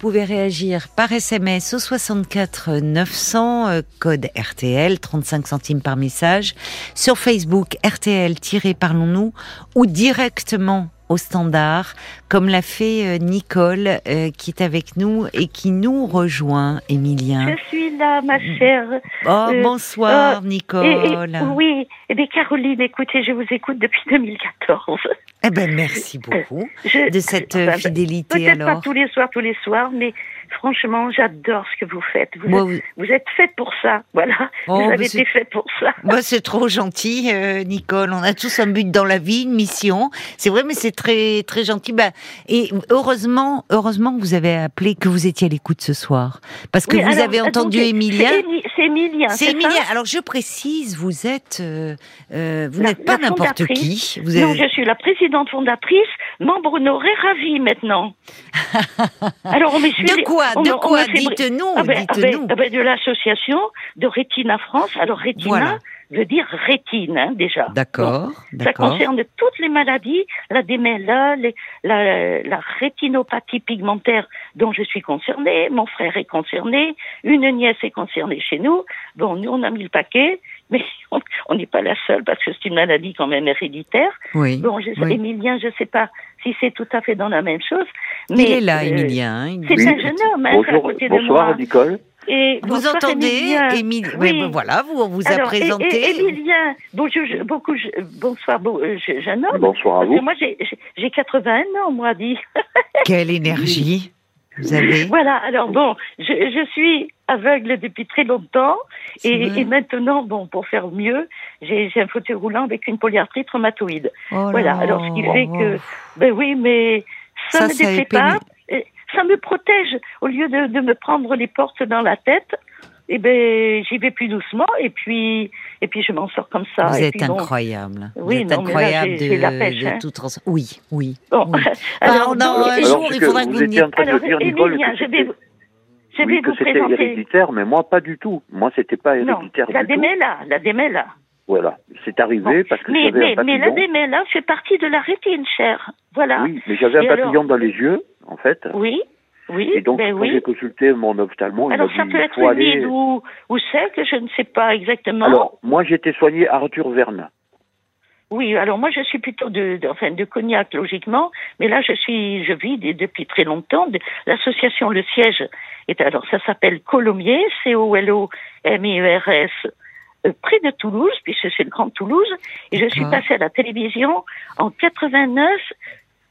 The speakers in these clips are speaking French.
Vous pouvez réagir par SMS au 64 900, euh, code RTL, 35 centimes par message, sur Facebook RTL-Parlons-nous ou directement au standard, comme l'a fait euh, Nicole, euh, qui est avec nous et qui nous rejoint, Emilien. Je suis là, ma chère. Oh, bonsoir, Nicole. oui, eh bien, Caroline, écoutez, je vous écoute depuis 2014. Eh ben, merci beaucoup de cette fidélité. Peut-être pas tous les soirs, tous les soirs, mais Franchement, j'adore ce que vous faites. Vous, êtes, vous êtes faite pour ça. Voilà. Oh, vous avez été faite pour ça. Bah, c'est trop gentil, euh, Nicole. On a tous un but dans la vie, une mission. C'est vrai, mais c'est très, très gentil. Bah, et heureusement, heureusement que vous avez appelé, que vous étiez à l'écoute ce soir. Parce que vous avez entendu Emilia. C'est Emilia. C'est Emilia. Alors, je précise, vous êtes, euh, euh, vous n'êtes pas n'importe qui. Vous Non, je suis la présidente fondatrice, membre honoré ravi maintenant. Alors, on me suit. De quoi De quoi Dites-nous. Ah ben, ah ben, ah ben, de l'association de Rétina France. Alors, Rétina veut dire rétine, hein, déjà. D'accord. Ça concerne toutes les maladies, la démêla, la, la, rétinopathie pigmentaire dont je suis concernée, mon frère est concerné, une nièce est concernée chez nous. Bon, nous, on a mis le paquet, mais on n'est pas la seule parce que c'est une maladie quand même héréditaire. Oui. Bon, je, oui. Emilien, je sais pas si c'est tout à fait dans la même chose. Mais, il est là, Emilien. Hein, c'est un jeune homme, hein, bonjour, à côté bonsoir, de moi. Nicole. Et vous entendez, Émile oui. ben voilà, vous, on vous Alors, a présenté. Et, Emilien, bonjour, beaucoup, bonsoir, bon, jeune homme. Bonsoir à vous. Moi, j'ai 81 ans, moi, dit. Quelle énergie vous avez Voilà, alors bon, je, je suis aveugle depuis très longtemps et, et, maintenant, bon, pour faire mieux, j'ai un fauteuil roulant avec une polyarthrite rhumatoïde. Oh voilà, là, alors ce qui fait oh. que, ben oui, mais ça, Ça, ne me pénible. pas, ça me protège. Au lieu de, de me prendre les portes dans la tête, eh ben, j'y vais plus doucement et puis, et puis je m'en sors comme ça. Vous et êtes puis, bon, incroyable. Oui, vous êtes non, là, incroyable j'ai de, la pêche, de hein. toute trans- Oui, oui. Bon, oui. alors, Pendant donc, un jour, Alors, il faudra que vous train de Alors, dire, que je vais je vais oui, que c'était présenter. héréditaire, mais moi, pas du tout. Moi, c'était pas Non, héréditaire la du tout. la démêla. Voilà, c'est arrivé parce que Mais, j'avais mais, un mais la papillon. démêla fait partie de la rétine, cher. Voilà. Oui, mais j'avais un papillon alors dans les yeux, en fait. Oui, oui, Et donc, ben quand oui. j'ai consulté mon ophtalmo, il Alors m'a ça dit, peut il être aller... ou, ou c'est que je ne sais pas exactement. Alors, moi, j'étais soigné à Arthur Verne. Oui, alors moi je suis plutôt de, de- enfin de Cognac logiquement, mais là je suis, je vis de- depuis très longtemps. de- L'association Le Siège est alors ça s'appelle Colomiers, C-O-L-O-M-I-E-R-S, euh, près de Toulouse, puisque c'est le Grand Toulouse, et je suis D'accord. passée à la télévision en 89,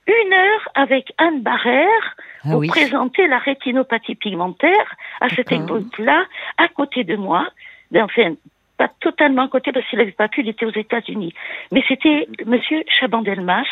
une heure avec Anne Barrère Ah pour oui. présenter la rétinopathie pigmentaire à cette époque-là, à côté de moi, enfin, pas totalement à côté parce qu'il n'avait pas pu, il était aux États-Unis. Mais c'était Monsieur Chabandelmas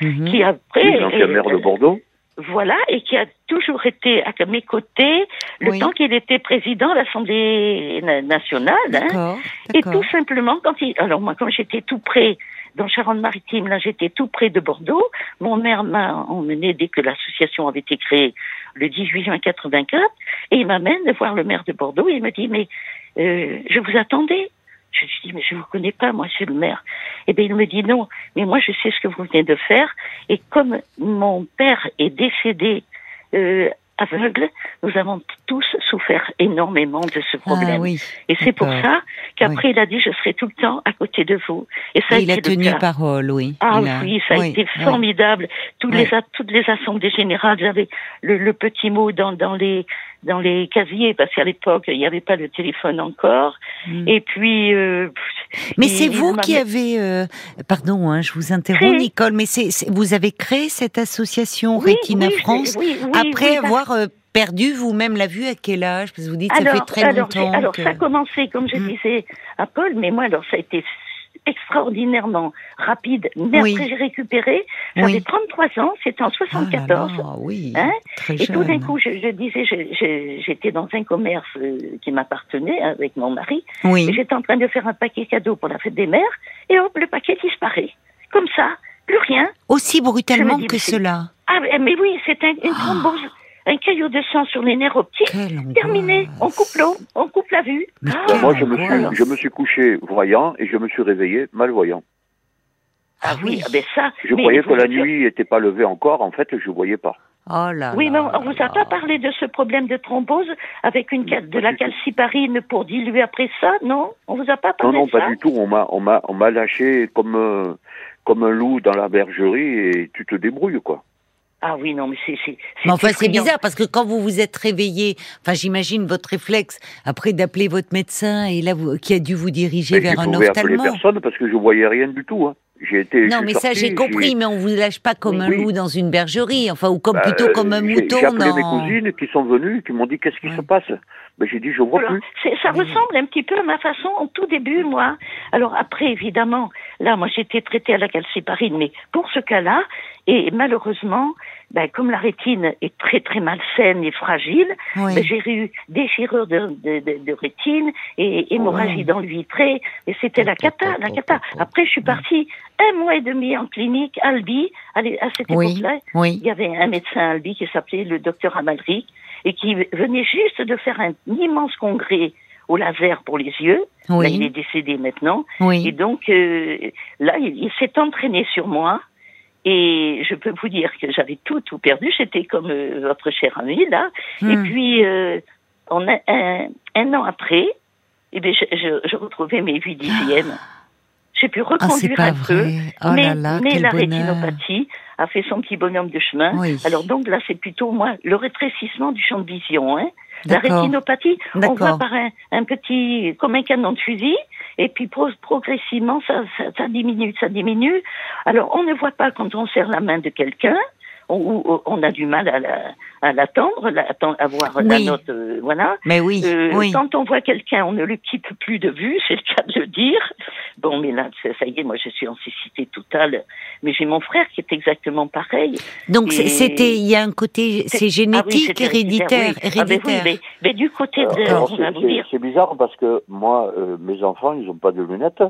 Mhm. qui après, Oui, l'ancien maire de euh, Bordeaux. voilà, et qui a toujours été à mes côtés le Oui. temps qu'il était président de l'Assemblée na- nationale. hein. Et tout simplement, quand il, alors moi, quand j'étais tout près, dans Charente-Maritime, là, j'étais tout près de Bordeaux. Mon maire m'a emmené dès que l'association avait été créée le 18 juin 84, et il m'amène voir le maire de Bordeaux. Et il me dit, mais euh, je vous attendais. Je lui dis, mais je vous connais pas, moi, c'est le maire. Eh bien, il me dit, non, mais moi, je sais ce que vous venez de faire. Et comme mon père est décédé euh, aveugle, nous avons tous souffert énormément de ce problème. Ah oui. Et c'est pour ça qu'après, il a dit, je serai tout le temps à côté de vous. Et ça Et il a été le tenu cas. parole, oui. Ah Il a- oui, ça a oui, été formidable. Toutes, les, a- toutes les assemblées générales, j'avais le, le petit mot dans, dans, les, dans les casiers, parce qu'à l'époque, il n'y avait pas le téléphone encore. Mm. Et puis... euh, Mais c'est vous qui avez, euh, pardon, hein, je vous interromps. Nicole, mais c'est vous avez créé cette association Oui, Rétina oui, France oui, après avoir euh, perdu vous-même la vue à quel âge? Parce que vous dites ça alors, fait très alors, longtemps. alors ça a commencé, comme je Mm. disais à Paul, mais moi, alors ça a été extraordinairement rapide. Mais Oui. après, j'ai récupéré. J'avais Oui. 33 ans, c'était en Ah là 74. là, oui, Hein très Et jeune. tout d'un coup, je, je disais, j'étais dans un commerce euh, qui m'appartenait hein, avec mon mari. Oui. J'étais en train de faire un paquet cadeau pour la fête des mères. Et hop, le paquet disparaît. Comme ça, plus rien. Aussi brutalement dis, que cela. Ah, mais- oui, c'est un, une thrombose. Un caillot de sang sur les nerfs optiques. Terminé. On coupe l'eau, on coupe la vue. Ah, Moi, je me, suis, je me suis couché voyant et je me suis réveillé malvoyant. Ah oui, ah ben ça. Je mais croyais que la nuit n'était pas levée encore, en fait, je voyais pas. Oh là Oui, mais on vous a pas parlé de ce problème de thrombose avec une cal- de la calciparine pour diluer après ça, non? On vous a pas Non, parlé non, de ça? pas du tout. On m'a, on m'a, on m'a lâché comme, euh, comme un loup dans la bergerie et tu te débrouilles, quoi. Ah oui, non, mais c'est c'est Mais enfin, c'est bizarre parce que quand vous vous êtes réveillé, enfin, j'imagine votre réflexe après d'appeler votre médecin et là, vous, qui a dû vous diriger Mais vers un ophtalmo. personne parce que je voyais rien du tout. Hein. J'ai été. Non, mais ça, j'ai compris, mais on vous lâche pas comme Oui, un loup dans une bergerie, enfin, ou comme Bah, plutôt comme un j'ai- mouton J'ai appelé dans. mes cousines qui sont venues, qui m'ont dit qu'est-ce qui Ouais. se passe? Ben, j'ai dit je vois Alors, plus. c'est- ça Oui. ressemble un petit peu à ma façon au tout début, moi. Alors après, évidemment, là, moi, j'étais traitée à la calciparine, mais pour ce cas-là, et malheureusement, ben, comme la rétine est très très malsaine et fragile, Oui. ben, j'ai eu déchirure de, de, de, de rétine et hémorragie Oh. dans le vitré, et c'était la cata, la cata. Après, je suis partie un mois et demi en clinique, à Albi, à, à cette Oui. époque-là. Oui. Il y avait un médecin à Albi qui s'appelait le docteur Amalric et qui venait juste de faire un immense congrès au laser pour les yeux. Là, il est décédé maintenant. Et Oui. donc, euh, là, il, il s'est entraîné sur moi. Et je peux vous dire que j'avais tout, tout perdu. J'étais comme euh, votre cher ami, là. Et Hmm. puis, euh, on a, un, un an après, eh bien, je, je, je retrouvais mes huit dixièmes. J'ai pu Ah, reconduire un peu. Oh mais là là, mais la bonheur. rétinopathie a fait son petit bonhomme de chemin. Oui. Alors donc là, c'est plutôt moi le rétrécissement du champ de vision. Hein. La rétinopathie, on voit par un, un petit, comme un canon de fusil, et puis pro- progressivement, ça, ça, ça diminue, ça diminue. Alors on ne voit pas quand on serre la main de quelqu'un. On, ou- on a du mal à la- à l'attendre, la, à voir la note, euh, voilà. Mais oui, Euh, oui. Quand on voit quelqu'un, on ne le quitte plus de vue, c'est le cas de le dire. Bon, mais là, ça ça y est, moi je suis en cécité totale. Mais j'ai mon frère qui est exactement pareil. Donc et- c'était, il y a un côté, c'est Ah oui, génétique, héréditaire, oui. Ah ben oui, héréditaire. mais, mais du côté de, c'est bizarre parce que moi, euh, mes enfants, ils n'ont pas de lunettes.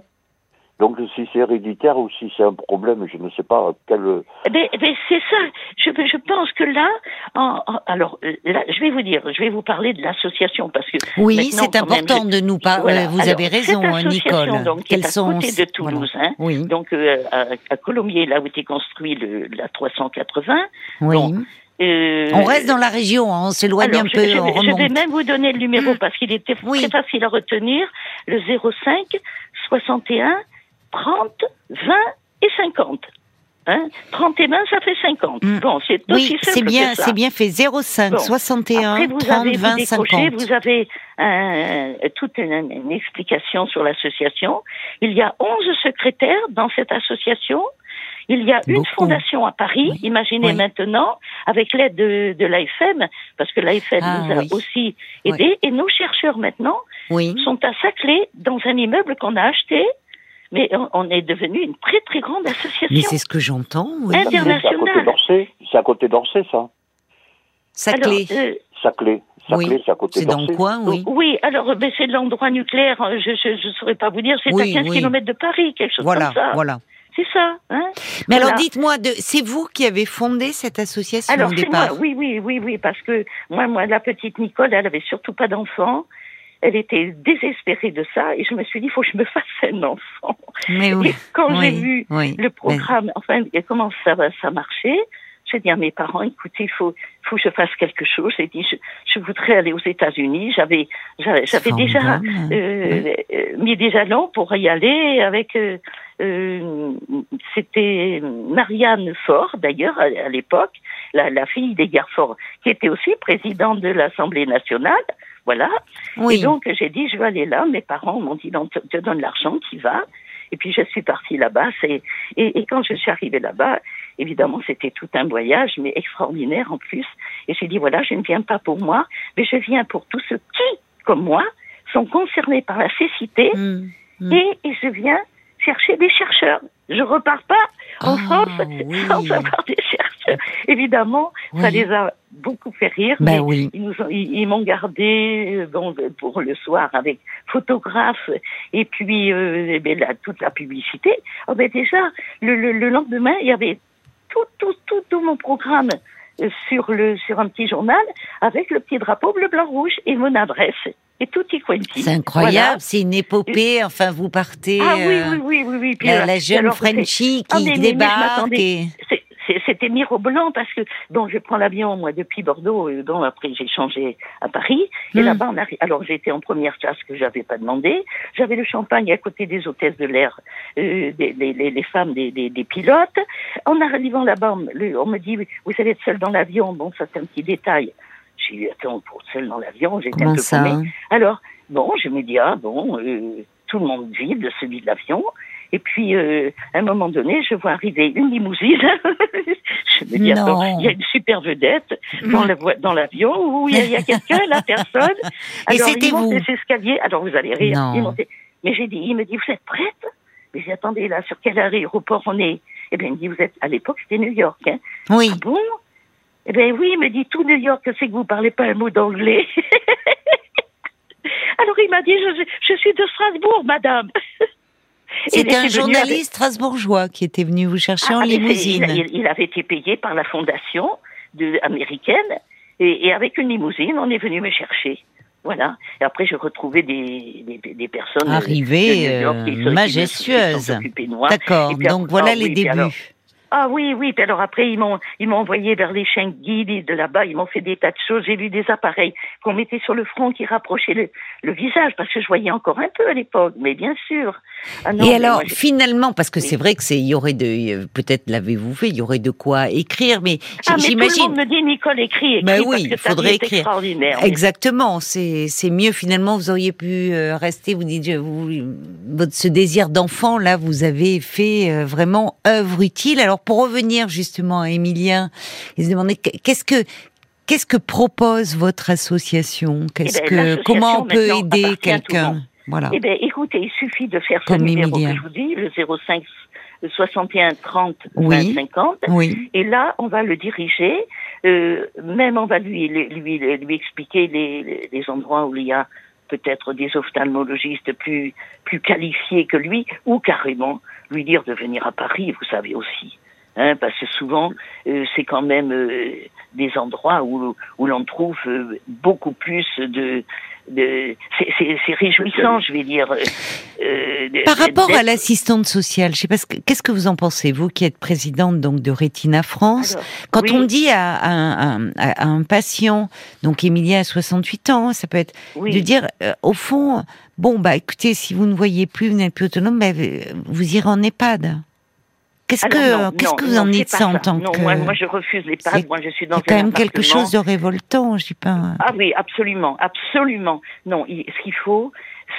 Donc si c'est héréditaire ou si c'est un problème, je ne sais pas quel. Eh ben, eh ben, c'est ça. Je, je pense que là, en- en- alors euh, là, je vais vous dire, je vais vous parler de l'association parce que Oui, c'est même, important je- de nous parler. Voilà. Vous Alors, avez cette raison, hein, association, Nicole. Donc, qui est Quels à sont côté de Toulouse, voilà. hein. Oui, Donc euh, à, à Colomiers, là où était construit le, la 380. oui. bon, euh, On reste dans la région, hein, on s'éloigne un je, peu, je on vais, je vais remonte. même vous donner le numéro Mm. parce qu'il était Oui. très facile à retenir. Le 05 61 30 20 et 50. Hein? 30 et 20, ça fait 50. Mm. Bon, c'est Oui, aussi simple c'est bien, que ça. c'est bien fait. 05 Bon. 61 Après, vous 30 avez 20 vous décrochez, 50. vous avez euh, toute une, une explication sur l'association. Il y a 11 secrétaires dans cette association. Il y a une Beaucoup. fondation à Paris, Oui. imaginez Oui. maintenant, avec l'aide de, de l'AFM, parce que l'AFM Ah, nous a oui. aussi aidés, et nos chercheurs maintenant Oui. sont à Saclay, dans un immeuble qu'on a acheté, mais on, on est devenu une très très grande association. Mais c'est ce que j'entends, oui. C'est à côté International. d'Orsay. C'est à côté d'Orsay, ça. Saclay. Alors, euh, Saclay. Saclay, Oui. c'est à côté C'est dans le coin, oui. Oui, alors ben, c'est de l'endroit nucléaire, euh, je ne saurais pas vous dire, c'est Oui, à 15 oui. km de Paris, quelque chose Voilà, comme ça. voilà. C'est ça, hein Mais Voilà. alors dites-moi, de- c'est vous qui avez fondé cette association Alors au c'est moi, départ? oui, oui, oui, oui, parce que moi, moi, la petite Nicole, elle avait surtout pas d'enfant. Elle était désespérée de ça et je me suis dit, il faut que je me fasse un enfant. Mais oui. Et quand oui, j'ai vu oui. le programme, enfin, comment ça va, ça marchait, j'ai dit à mes parents, écoutez, il faut, faut que je fasse quelque chose. J'ai dit, je, je voudrais aller aux États-Unis. J'avais, j'avais, déjà euh, euh, mis des jalons pour y aller avec. euh, euh, c'était Marianne Faure, d'ailleurs, à, à l'époque, la, la fille des Fort, qui était aussi présidente de l'Assemblée nationale. Voilà. Oui. Et donc, j'ai dit, je vais aller là. Mes parents m'ont dit, non, te, te donne l'argent, tu vas. Et puis, je suis partie là-bas. Et, et quand je suis arrivée là-bas, évidemment, c'était tout un voyage, mais extraordinaire en plus. Et j'ai dit, voilà, je ne viens pas pour moi, mais je viens pour tous ceux qui, comme moi, sont concernés par la cécité. Mm, mm. Et, et je viens chercher des chercheurs. Je repars pas en Ah, France oui. sans avoir des chercheurs. Évidemment, ça les a beaucoup fait rire. Ben oui. ils nous ont- ils, ils m'ont gardé euh, bon, ben, pour le soir avec photographe et puis euh, eh ben, la- toute la publicité. Oh, ben, déjà, le, le, le lendemain, il y avait tout, tout, tout, tout mon programme euh, sur, le, sur un petit journal avec le petit drapeau bleu, blanc, rouge et mon adresse. Et tout y quanti. C'est incroyable, Voilà. c'est une épopée. Enfin, vous partez. Ah oui, euh, oui, oui, oui, oui. Puis, la, euh, la jeune alors, Frenchie Ah, qui mais- mais- débarque. et- c'était mirobolant parce que bon, je prends l'avion moi depuis Bordeaux. Et bon, après j'ai changé à Paris. Et Hmm. là-bas, on arrive. Alors j'étais en première classe que j'avais pas demandé. J'avais le champagne à côté des hôtesses de l'air, euh, des, les, les, les femmes des, des, des pilotes. En arrivant là-bas, on, me- le- on me dit vous allez être seule dans l'avion. Bon, ça c'est un petit détail. J'ai dit attends, pour seule dans l'avion, j'étais un peu ça hein? Alors, bon, je me dis, ah bon, euh, tout le monde vide, celui de l'avion. Et puis, euh, à un moment donné, je vois arriver une limousine. je me dis, attends, il y a une super vedette dans la voi- dans l'avion. où il y a, il y a quelqu'un, la personne. Et Alors, c'était il monte vous. les escaliers. Alors, vous allez rire. Non. Il montait. Mais j'ai dit, il me dit, vous êtes prête? Mais j'ai dit, attendez, là, sur quel aéroport on est? Eh bien, il me dit, vous êtes, à l'époque, c'était New York. Hein. Oui. Ah bon? Eh bien oui, il me dit tout New York, c'est que vous parlez pas un mot d'anglais. Alors il m'a dit, je, je suis de Strasbourg, madame. C'était un avec- journaliste strasbourgeois qui était venu vous chercher Ah, en c'est- limousine. Il, avait été payé par la fondation de, américaine et, et avec une limousine, on est venu me chercher. Voilà. Et après, je retrouvais des, des, des personnes Arrivées, de New York qui euh, se- qui se- majestueuses. D'accord. Donc voilà ah les oui, débuts. alors- Ah oui, oui. Puis alors après, ils m'ont, ils m'ont envoyé vers les guides de là-bas. Ils m'ont fait des tas de choses. J'ai vu des appareils qu'on mettait sur le front qui rapprochaient le, le visage parce que je voyais encore un peu à l'époque. Mais bien sûr. Ah non, Et alors, moi, finalement, parce que Oui. c'est vrai que c'est, il y aurait de, peut-être l'avez-vous fait, il y aurait de quoi écrire, mais ah, tout le j'imagine. monde me dit Nicole écrit, écrit Ben parce oui, que il ta faudrait écrire. extraordinaire. Exactement, c'est c'est mieux finalement. Vous auriez pu euh, rester. Vous dites, vous, votre ce désir d'enfant là, vous avez fait euh, vraiment œuvre utile. Alors pour revenir justement à Émilien, il se demandait qu- qu'est-ce que qu'est-ce que propose votre association? Qu'est-ce ben, que comment on peut aider quelqu'un? Voilà. Eh bien, écoutez, il suffit de faire ce Comme numéro Emilien. que je vous dis, le 05 61 30 Oui. 20 50. Oui. Et là, on va le diriger. Euh, même on va lui, lui, lui, expliquer les, les- les endroits où il y a peut-être des ophtalmologistes plus, plus qualifiés que lui, ou carrément lui dire de venir à Paris, vous savez aussi. Hein, parce que souvent, euh, c'est quand même euh, des endroits où, où l'on trouve euh, beaucoup plus de... de c'est- réjouissant, je vais dire. euh, Par rapport à l'assistante sociale, je sais pas ce que- qu'est-ce que vous en pensez, vous qui êtes présidente donc de Rétina France. Alors, Quand oui. on dit à, à un- à- à un patient, donc Émilie a 68 ans, ça peut être oui. de dire euh, au fond, bon bah écoutez, si vous ne voyez plus, vous n'êtes plus autonome, bah, vous irez en EHPAD. Qu'est-ce que non, qu'est-ce non, que vous non, en dites ça en tant non, que moi, moi, je refuse les pads. Moi, je suis dans c'est quand un même quelque chose de révoltant, je dis pas. Ah oui, absolument, absolument. Non, il- ce qu'il faut,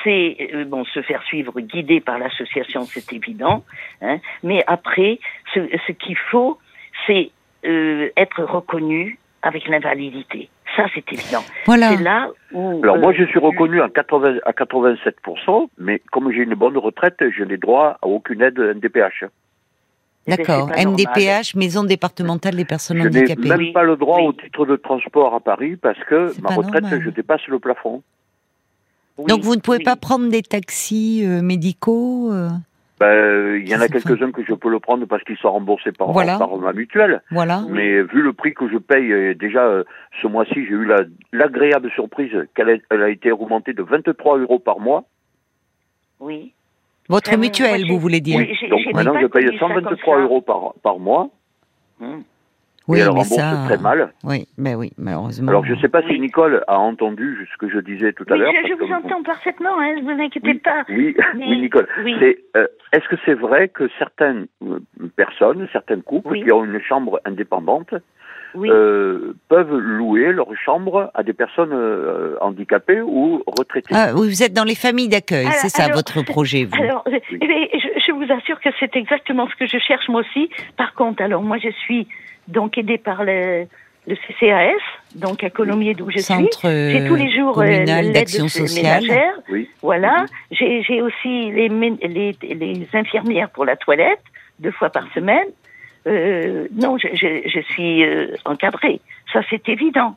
c'est euh, bon se faire suivre, guidé par l'association, c'est évident. Hein, mais après, ce, ce qu'il faut, c'est euh, être reconnu avec l'invalidité. Ça, c'est évident. Voilà. C'est là où. Alors euh, moi je suis reconnu à, 80, à 87%, mais comme j'ai une bonne retraite, je n'ai droit à aucune aide NDPH. D'accord. normal. MDPH, Maison départementale des personnes Je n'ai handicapées. même pas le droit oui. au titre de transport à Paris parce que ma retraite, normal. je dépasse le plafond. Oui, Donc vous ne pouvez oui. pas prendre des taxis euh, médicaux euh, Ben, il y en a quelques-uns que je peux le prendre parce qu'ils sont remboursés par, Voilà. par ma mutuelle. Voilà. Mais vu le prix que je paye, euh, déjà euh, ce mois-ci, j'ai eu la- l'agréable surprise qu'elle a, elle a été remontée de 23 euros par mois. Oui. Votre Euh, mutuelle, vous voulez dire Oui, Donc maintenant, je paye connu ça comme 123 ça. euros par, par mois Hum. Oui, et elle mais rembourse ça. très mal. Oui, mais oui, malheureusement. Alors je ne sais pas si. Nicole a entendu ce que je disais tout à Oui, l'heure. je, vous que- entends parfaitement, hein, ne vous inquiétez Oui, pas. oui, Mais- oui, Nicole. euh, est-ce que c'est vrai que certaines euh, personnes, certains couples Oui. qui ont une chambre indépendante Oui. euh, peuvent louer leur chambre à des personnes euh, handicapées ou retraitées Ah, oui, vous êtes dans les familles d'accueil, c'est ça alors- votre projet, vous Alors, euh, eh je, je vous assure que c'est exactement ce que je cherche moi aussi. Par contre, alors moi je suis donc aidée par le, le CCAS, donc à Colomiers d'où je Centre suis. J'ai tous les jours euh, communal l'aide d'action sociale. Oui. Voilà. J'ai j'ai aussi les, mé- les, les infirmières pour la toilette, deux fois par semaine. Euh, non, je, je, je suis euh, encadrée. Ça, c'est évident.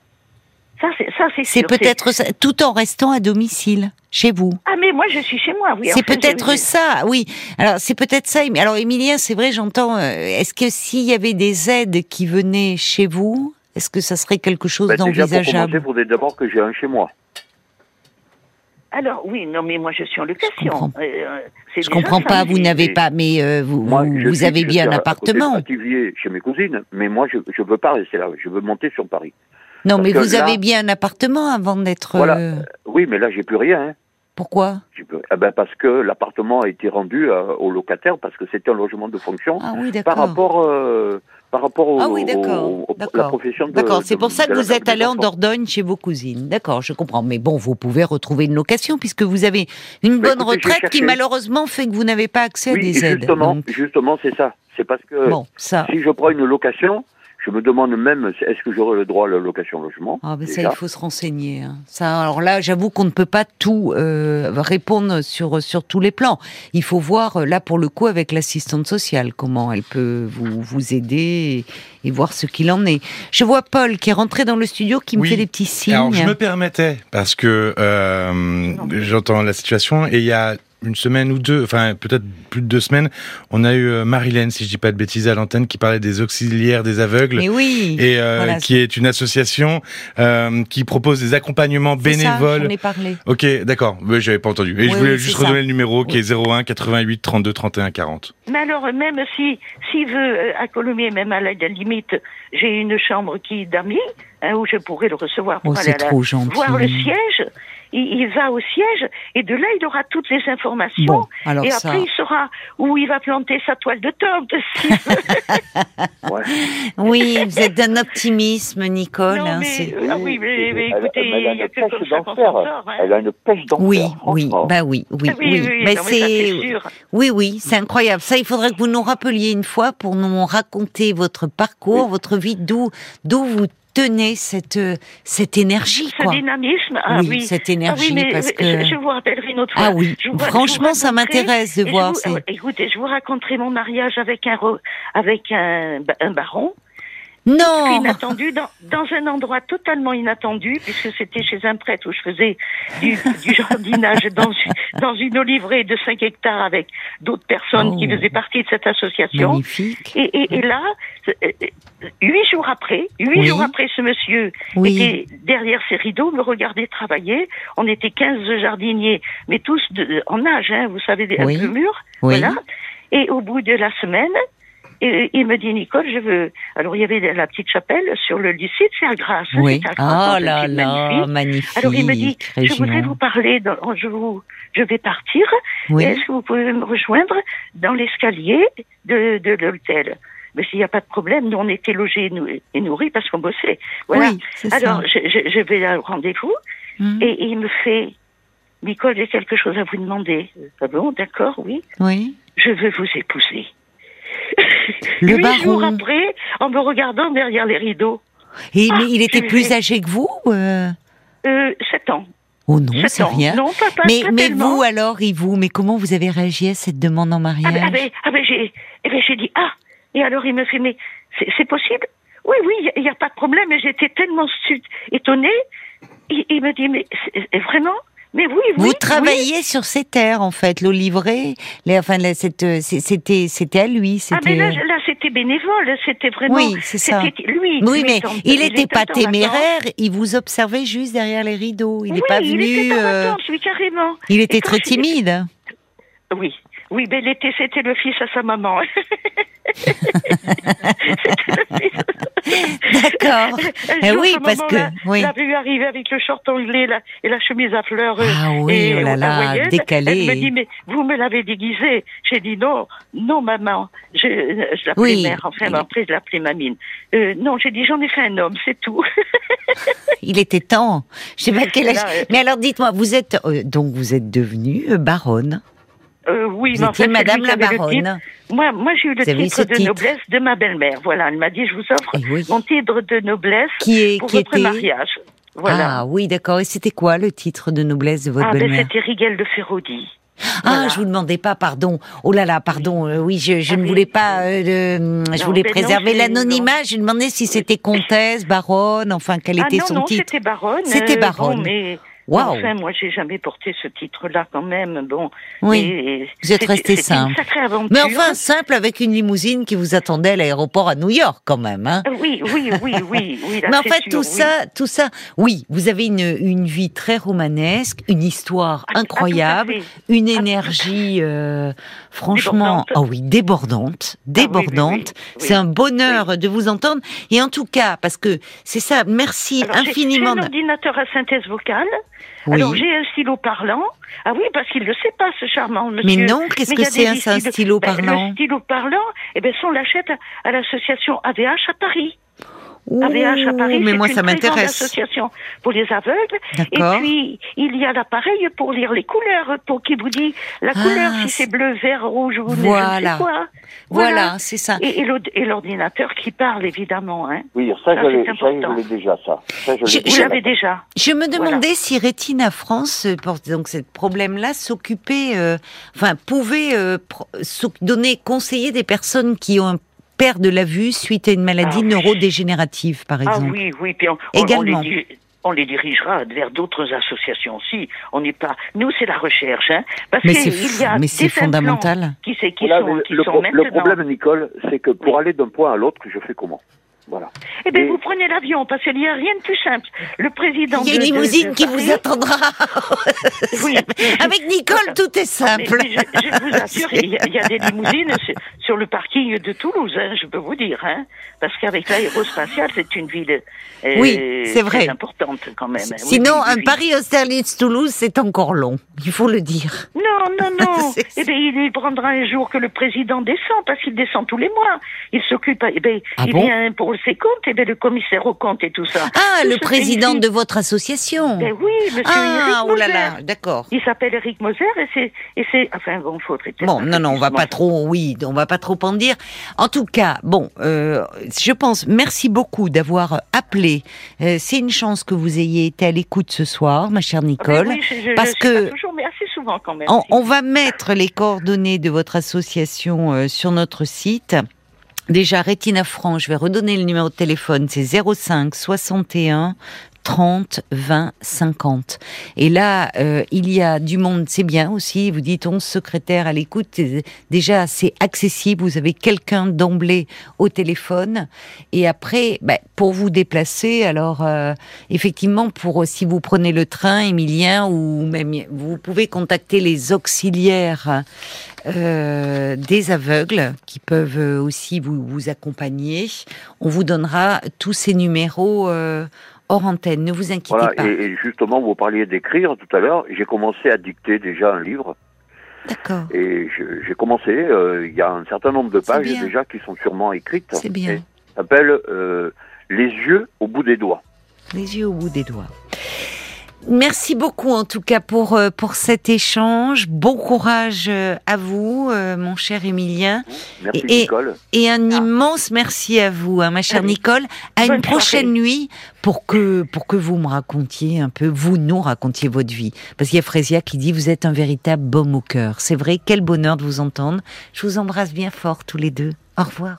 Ça, c'est ça, c'est C'est peut-être ça, tout en restant à domicile, chez vous. Ah, mais moi, je suis chez moi, oui. c'est peut-être ça, oui. Alors c'est peut-être ça. Mais alors Émilien, c'est vrai, j'entends. euh, Est-ce que s'il y avait des aides qui venaient chez vous, est-ce que ça serait quelque chose Ben, déjà pour d'envisageable? d'abord que j'ai un chez moi. Alors oui, non, mais moi je suis en location. comprends. Euh, euh, Je comprends ça, pas, vous n'avez pas, mais euh, vous, Moi, vous, je vous suis- avez je bien un appartement. Pativier, chez mes cousines, mais moi, je je veux pas rester là. Je veux monter sur Paris. Non, mais vous là- avez bien un appartement avant d'être. Voilà. euh, Oui, mais là, j'ai plus rien. Hein. Pourquoi? Eh ben, parce que l'appartement a été rendu euh, au locataire parce que c'était un logement de fonction Ah oui, par rapport euh, par rapport au, Ah oui, d'accord, au- au- la d'accord. profession de D'accord, c'est pour ça que vous êtes allé en. Dordogne chez vos cousines. D'accord, je comprends. Mais bon, vous pouvez retrouver une location puisque vous avez une Bah, bonne écoutez, retraite qui malheureusement fait que vous n'avez pas accès à des aides. Donc, justement, c'est ça. C'est parce que bon, ça. si je prends une location, je me demande même est-ce que j'aurai le droit à la location logement. Ah, ben ça, il faut se renseigner. hein. Ça, alors là, j'avoue qu'on ne peut pas tout euh, répondre sur sur tous les plans. Il faut voir euh, là pour le coup avec l'assistante sociale comment elle peut vous vous aider et, et voir ce qu'il en est. Je vois Paul qui est rentré dans le studio qui me Oui. fait des petits signes. Alors, je me permettais, parce que euh, j'entends la situation, et il y a une semaine ou deux, enfin peut-être plus de deux semaines, on a eu euh, Marilène, si je dis pas de bêtises, à l'antenne, qui parlait des auxiliaires des aveugles. Mais oui. Et euh, Voilà, qui est une association euh, qui propose des accompagnements ça, bénévoles. J'en ai parlé. Ok, d'accord. Mais j'avais pas entendu. Et Oui, je voulais oui, juste ça. redonner le numéro qui est 01 88 32 31 40. Mais alors, même si s'il veut à Colomiers, même à la limite, j'ai une chambre qui d'amis hein, où je pourrais le recevoir pour Oh, aller c'est à la- trop gentil. voir le siège. Il, il va au siège et de là il aura toutes les informations. Bon, alors et ça. après il saura où il va planter sa toile de tente. s'il veut. Ouais. Oui, vous êtes d'un optimisme, Nicole. Non, hein, mais, ah oui, mais, mais Elle- écoutez, elle a il y a une pêche d'enfer. Elle a une pêche d'enfer. Oui, oui, bah oui, oui, Ah oui, oui, c'est, oui, oui, c'est incroyable. Ça, il faudrait que vous nous rappeliez une fois pour nous raconter votre parcours, votre vie, d'où, d'où vous tenez cette, cette énergie, Ce quoi. dynamisme, ah oui, oui. cette Ah énergie, oui, mais parce je, que. je vous rappellerai une autre fois. Ah oui, Je vous- je franchement, vous ça m'intéresse de voir. vous- euh, écoutez, je vous raconterai mon mariage avec un, avec un, un baron. Non, Inattendu, dans, dans un endroit totalement inattendu, puisque c'était chez un prêtre où je faisais du, du jardinage dans, une- dans une oliveraie de 5 hectares avec d'autres personnes qui Oh. faisaient partie de cette association. magnifique. Et, et, et là, euh, huit jours après, huit Oui. jours après, ce monsieur Oui, était derrière ses rideaux, me regardait travailler. On était 15 jardiniers, mais tous de- en âge, hein, vous savez, un Oui. peu mûrs. oui. Voilà. Et au bout de la semaine, et, il me dit, Nicole, je veux... Alors, il y avait la petite chapelle sur le lycée de Sergrasse. hein, Oui. Grasse, Oh là là, magnifique. magnifique. Alors, il me dit, je voudrais vous parler, dans- je, vous, je vais partir. Oui. Est-ce que vous pouvez me rejoindre dans l'escalier de, de l'hôtel? Mais s'il n'y a pas de problème, nous on était logés et nou- et nourris parce qu'on bossait. Voilà. Oui, Alors ça. je, je, vais au rendez-vous Hmm. et il me fait Nicole, j'ai quelque chose à vous demander. Ah bon, d'accord, oui. Oui. Je veux vous épouser. Le Huit jours baron. après, en me regardant derrière les rideaux, Et Ah, mais il était je plus âgé que vous euh euh, sept ans. Oh non, c'est ans. rien. Non, pas, mais mais vous alors, et vous, mais comment vous avez réagi à cette demande en Ah mariage ben, ah ben, ah ben, j'ai, eh ben, j'ai dit ah. Et alors il me fait mais c'est, possible? Oui oui, il n'y a, pas de problème. Et j'étais tellement étonnée. Il, il me dit mais vraiment? Mais oui oui. Vous oui. travailliez sur ces terres en fait, l'olivret, enfin euh, c'était c'était à lui, Ah mais là, là c'était bénévole, c'était vraiment. Oui, c'est ça. Lui. oui, mais il n'était était pas téméraire, il vous observait juste derrière les rideaux. Il n'est oui, pas il venu. était en euh, carrément. il était très timide. Oui, oui, mais l'été, c'était le fils à sa maman. D'accord. Eh oui, parce que l'a- oui. l'a vu arriver avec le short anglais là, et la chemise à fleurs. euh, Ah oui, et oh là là, hawaïenne. décalé. Elle me dit, mais vous me l'avez déguisé. J'ai dit, non, non, maman. Je, je l'appelais Oui. mère, enfin, mais après, je l'appelais mamine. Euh, non, j'ai dit, j'en ai fait un homme, c'est tout. Il était temps. Je sais pas quel âge. Là, euh, Mais alors dites-moi, vous êtes euh, donc vous êtes devenue baronne. Euh, oui, Vous mais Madame la baronne. Moi, moi j'ai eu le titre de titre. noblesse de ma belle-mère. Voilà, elle m'a dit, je vous offre Eh oui. mon titre de noblesse Qui est pour qui votre était mariage. Voilà. Ah oui, d'accord. Et c'était quoi le titre de noblesse de votre Ah, ben belle-mère c'était Rigel de Ferrodi. Ah, Voilà. je vous demandais pas, pardon. Oh là là, pardon. euh, oui, je, je Ah ne voulais pas. euh, je Non, voulais ben préserver l'anonymat. Je demandais si c'était comtesse, baronne, enfin quel Ah était non, son non, titre. c'était baronne. C'était baronne. Bon, mais Waouh. Enfin, moi, j'ai jamais porté ce titre-là quand même. Bon. Oui. Et Vous êtes resté simple. Une sacrée aventure. Mais enfin, simple avec une limousine qui vous attendait à l'aéroport à New York, quand même. Hein. Oui, oui, oui, oui, oui. là, Mais en fait, sûr, tout oui. ça, tout ça, oui, vous avez une, une vie très romanesque, une histoire Ah, ah, à incroyable, une Ah, énergie, euh, franchement, Débordante. oh oui, débordante, oui, débordante. oui. C'est un bonheur de vous entendre. Et en tout cas, parce que c'est ça, merci Alors, infiniment. J'ai un ordinateur à synthèse vocale. Oui. Alors j'ai un stylo parlant. Ah oui, parce qu'il ne le sait pas, ce charmant monsieur. Mais non, qu'est-ce que c'est un, stylo Ben, parlant Le stylo parlant, eh ben, ça, on l'achète à, à l'association AVH à Paris. Ouh, AVH à Paris, mais c'est moi une ça très grande m'intéresse. association pour les aveugles. Et puis, il y a l'appareil pour lire les couleurs, pour qui vous dit la Ah, couleur, si c'est- bleu, vert, rouge ou je ne Voilà. sais quoi. Voilà, c'est ça. Et, et l'ord- et l'ordinateur qui parle, évidemment. Hein. Oui, ça, Ça, je l'ai déjà, ça. Ça, je déjà. l'avez déjà. Je me Voilà. demandais si Rétina France, euh, pour donc ce problème-là, s'occupait, euh, enfin, pouvait euh, donner, conseiller des personnes qui ont un perd de la vue suite à une maladie Ah neurodégénérative, par Ah exemple. oui, oui, puis on, on- on Également. les, di- on les dirigera vers d'autres associations aussi. On n'est pas. Nous, c'est la recherche, hein, parce Mais qu'il c'est y a mais c'est des implants fondamental. Qui, c'est- qui Voilà, sont, le, qui le sont pro- maintenant. le problème, Nicole, c'est que pour aller d'un point à l'autre, je fais comment? Voilà. Eh bien, Et- vous prenez l'avion, parce qu'il n'y a rien de plus simple. Le président. Il y a une de- de- limousine de qui Paris- vous attendra. Oui. Avec Nicole, tout est Mais- simple. mais je, je vous assure, il y, a, il y a des limousines sur, sur le parking de Toulouse, hein, je peux vous dire, hein, parce qu'avec l'aérospatiale, c'est une ville euh, Oui, c'est vrai. très importante quand même. hein. Sinon, oui, un. Paris-Austerlitz-Toulouse, c'est encore long. Il faut le dire. Non, non, non. Eh bien, il prendra un jour que le président descend, parce qu'il descend tous les mois. Il s'occupe, eh bien, Ah il bon vient pour ses comptes, eh bien, le commissaire aux comptes et tout ça. Ah, Tout le président de votre association. Ben oui, monsieur Ah, Eric oh là là, d'accord. Il s'appelle Eric Moser et c'est, et c'est, enfin bon, faudrait peut-être Bon, non, non, on va pas trop, oui, on va pas trop en dire. En tout cas, bon, euh, je pense, merci beaucoup d'avoir appelé. Euh, c'est une chance que vous ayez été à l'écoute ce soir, ma chère Ah ben Nicole. oui, je- je- parce je que- toujours, mais assez souvent quand même. On va mettre les coordonnées de votre association euh, sur notre site. Déjà, Rétina France, je vais redonner le numéro de téléphone, c'est 05 61 30 20 50. Et là, euh, il y a du monde, c'est bien aussi. Vous dites 11 secrétaires à l'écoute. Déjà, c'est accessible. Vous avez quelqu'un d'emblée au téléphone. Et après, ben, pour vous déplacer, alors euh, effectivement, pour si vous prenez le train, Emilien, ou même vous pouvez contacter les auxiliaires euh, des aveugles qui peuvent aussi vous, vous accompagner. On vous donnera tous ces numéros euh, hors antenne. Ne vous inquiétez Voilà, pas. et, et justement, vous parliez d'écrire tout à l'heure. J'ai commencé à dicter déjà un livre. D'accord. Et j'ai commencé, euh, il y a un certain nombre de pages déjà qui sont sûrement écrites. C'est bien. Ça s'appelle euh, Les yeux au bout des doigts. Les yeux au bout des doigts. Merci beaucoup en tout cas pour euh, pour cet échange. Bon courage euh, à vous, euh, mon cher Émilien, Merci Et- Nicole. et un immense merci à vous, hein, ma chère Allez. Nicole. À Bonne une prochaine soirée. nuit pour que pour que vous me racontiez un peu, vous nous racontiez votre vie, parce qu'il y a Frésia qui dit vous êtes un véritable baume au cœur. C'est vrai, quel bonheur de vous entendre. Je vous embrasse bien fort tous les deux. Au revoir.